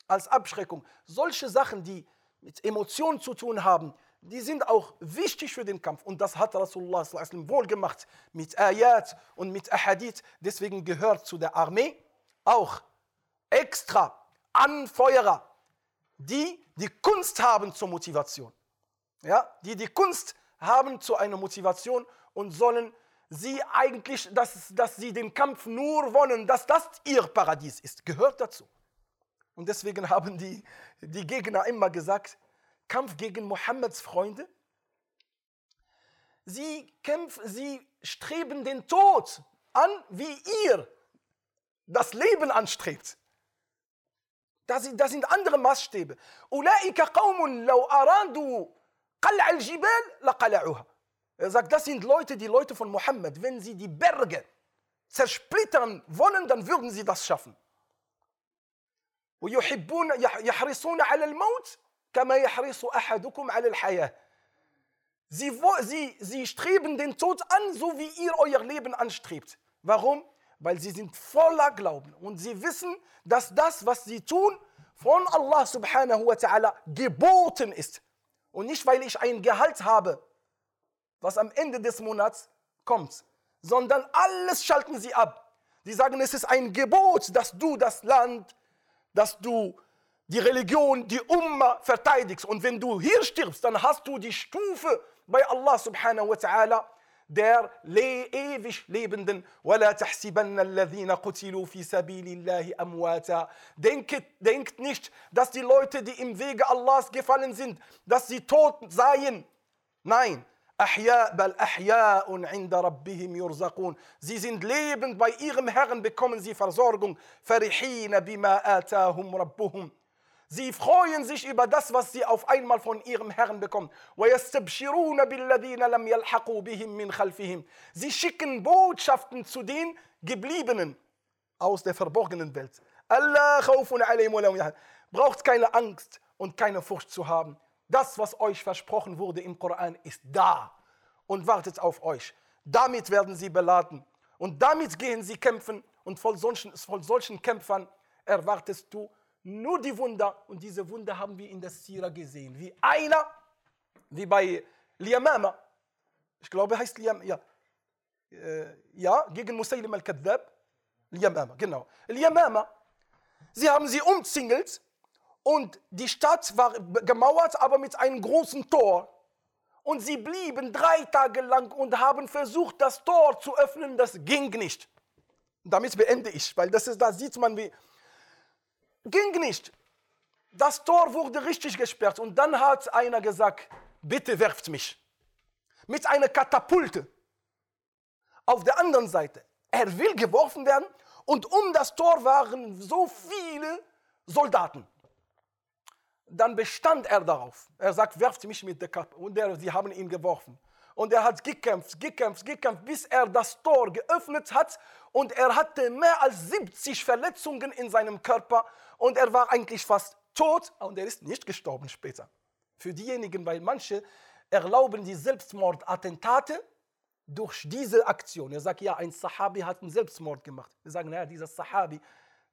Als Abschreckung. Solche Sachen, die mit Emotionen zu tun haben, die sind auch wichtig für den Kampf. Und das hat Rasulullah wohl gemacht mit Ayat und mit Ahadith. Deswegen gehört zu der Armee auch extra Anfeuerer, die die Kunst haben zur Motivation. Ja, die die Kunst haben zu einer Motivation und sollen sie eigentlich, dass, dass sie den Kampf nur wollen, dass das ihr Paradies ist, gehört dazu. Und deswegen haben die, die Gegner immer gesagt, Kampf gegen Mohammeds Freunde, sie kämpfen, sie streben den Tod an, wie ihr das Leben anstrebt. Das sind, das sind andere Maßstäbe. أولئك قوم لو أرادوا قلع الجبال لقلعوها. Er sagt, das sind Leute, die Leute von Mohammed. Wenn sie die Berge zersplittern wollen, dann würden sie das schaffen. ويحبون يحرصون على الموت كما يحرص أحدكم على الحياة. Sie, sie, sie streben den Tod an, so wie ihr euer Leben anstrebt. Warum? Weil sie sind voller Glauben und sie wissen, dass das, was sie tun, von Allah subhanahu wa ta'ala geboten ist. Und nicht, weil ich ein Gehalt habe, was am Ende des Monats kommt, sondern alles schalten sie ab. Sie sagen, es ist ein Gebot, dass du das Land, dass du die Religion, die Umma verteidigst. Und wenn du hier stirbst, dann hast du die Stufe bei Allah subhanahu wa ta'ala der le ewig Lebenden. Denkt, denkt nicht, dass die Leute, die im Wege Allahs gefallen sind, dass sie tot seien. Nein, Ahya, bal ahya'un inda rabbihim yurzaqun. Sie sind lebend, bei ihrem Herrn bekommen sie Versorgung. Farihina bima atahum rabbuhum. Sie freuen sich über das, was sie auf einmal von ihrem Herrn bekommen. Sie schicken Botschaften zu den Gebliebenen aus der verborgenen Welt. Allah Braucht keine Angst und keine Furcht zu haben. Das, was euch versprochen wurde im Koran, ist da und wartet auf euch. Damit werden sie beladen und damit gehen sie kämpfen und von solchen, von solchen Kämpfern erwartest du nur die Wunder und diese Wunder haben wir in der Sira gesehen. Wie einer, wie bei Liamama, ich glaube, heißt Liam, ja, äh, ja, gegen Musaylim al-Kadhab, Liamama, genau. Liamama, sie haben sie umzingelt und die Stadt war gemauert, aber mit einem großen Tor. Und sie blieben drei Tage lang und haben versucht, das Tor zu öffnen, das ging nicht. Damit beende ich, weil das ist, da sieht man, wie. Ging nicht. Das Tor wurde richtig gesperrt und dann hat einer gesagt: Bitte werft mich. Mit einer Katapulte. Auf der anderen Seite, er will geworfen werden und um das Tor waren so viele Soldaten. Dann bestand er darauf. Er sagt, werft mich mit der Kappe. Und er, sie haben ihn geworfen. Und er hat gekämpft, gekämpft, gekämpft, bis er das Tor geöffnet hat. Und er hatte mehr als 70 Verletzungen in seinem Körper. Und er war eigentlich fast tot. Und er ist nicht gestorben später. Für diejenigen, weil manche erlauben die Selbstmordattentate durch diese Aktion. Er sagt, ja, ein Sahabi hat einen Selbstmord gemacht. Wir sagen, naja, dieser Sahabi,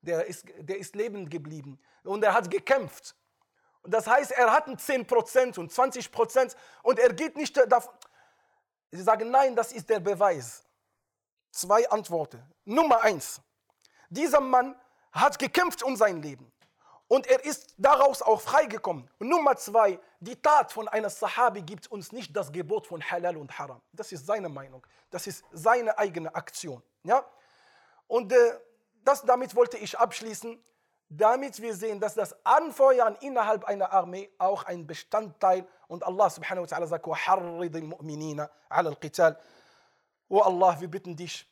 der ist, der ist lebend geblieben und er hat gekämpft. Und das heißt, er hat 10% und 20% und er geht nicht davon. Sie sagen, nein, das ist der Beweis. Zwei Antworten. Nummer eins, dieser Mann hat gekämpft um sein Leben. Und er ist daraus auch freigekommen. Und Nummer zwei, die Tat von einer Sahabi gibt uns nicht das Gebot von Halal und Haram. Das ist seine Meinung. Das ist seine eigene Aktion. Ja? Und äh, das, damit wollte ich abschließen, damit wir sehen, dass das Anfeuern innerhalb einer Armee auch ein Bestandteil und Allah subhanahu wa ta'ala sagt, وَحَرِّضِ الْمُؤْمِنِينَ عَلَى الْقِتَالِ O Allah, wir bitten dich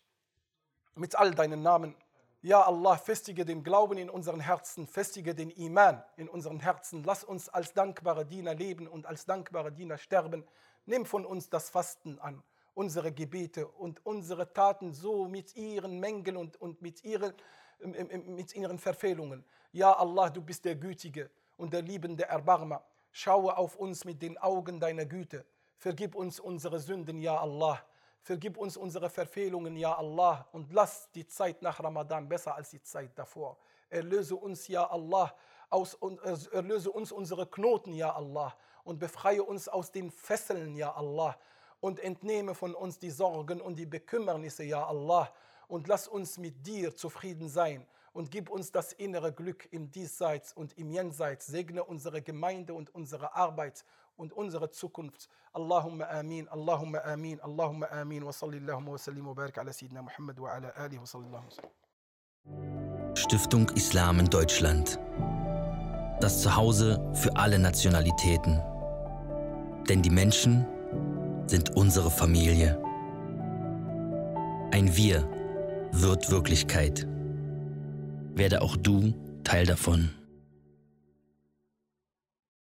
mit all deinen Namen, ja Allah, festige den Glauben in unseren Herzen, festige den Iman in unseren Herzen. Lass uns als dankbare Diener leben und als dankbare Diener sterben. Nimm von uns das Fasten an, unsere Gebete und unsere Taten so mit ihren Mängeln und, und mit, ihren, mit ihren Verfehlungen. Ja Allah, du bist der Gütige und der liebende Erbarmer. Schaue auf uns mit den Augen deiner Güte. Vergib uns unsere Sünden, ja Allah. Vergib uns unsere Verfehlungen, ja Allah, und lass die Zeit nach Ramadan besser als die Zeit davor. Erlöse uns, ja Allah, aus, erlöse uns unsere Knoten, ja Allah, und befreie uns aus den Fesseln, ja Allah, und entnehme von uns die Sorgen und die Bekümmernisse, ja Allah, und lass uns mit dir zufrieden sein und gib uns das innere Glück im Diesseits und im Jenseits. Segne unsere Gemeinde und unsere Arbeit und unsere Zukunft. Allahumma amin, Allahumma amin, Allahumma amin. Wa sallallahu wa sallim wa barik ala Sayyidina Muhammad wa ala alihi wa sallallahu
Stiftung Islam in Deutschland. Das Zuhause für alle Nationalitäten. Denn die Menschen sind unsere Familie. Ein Wir wird Wirklichkeit. Werde auch du Teil davon.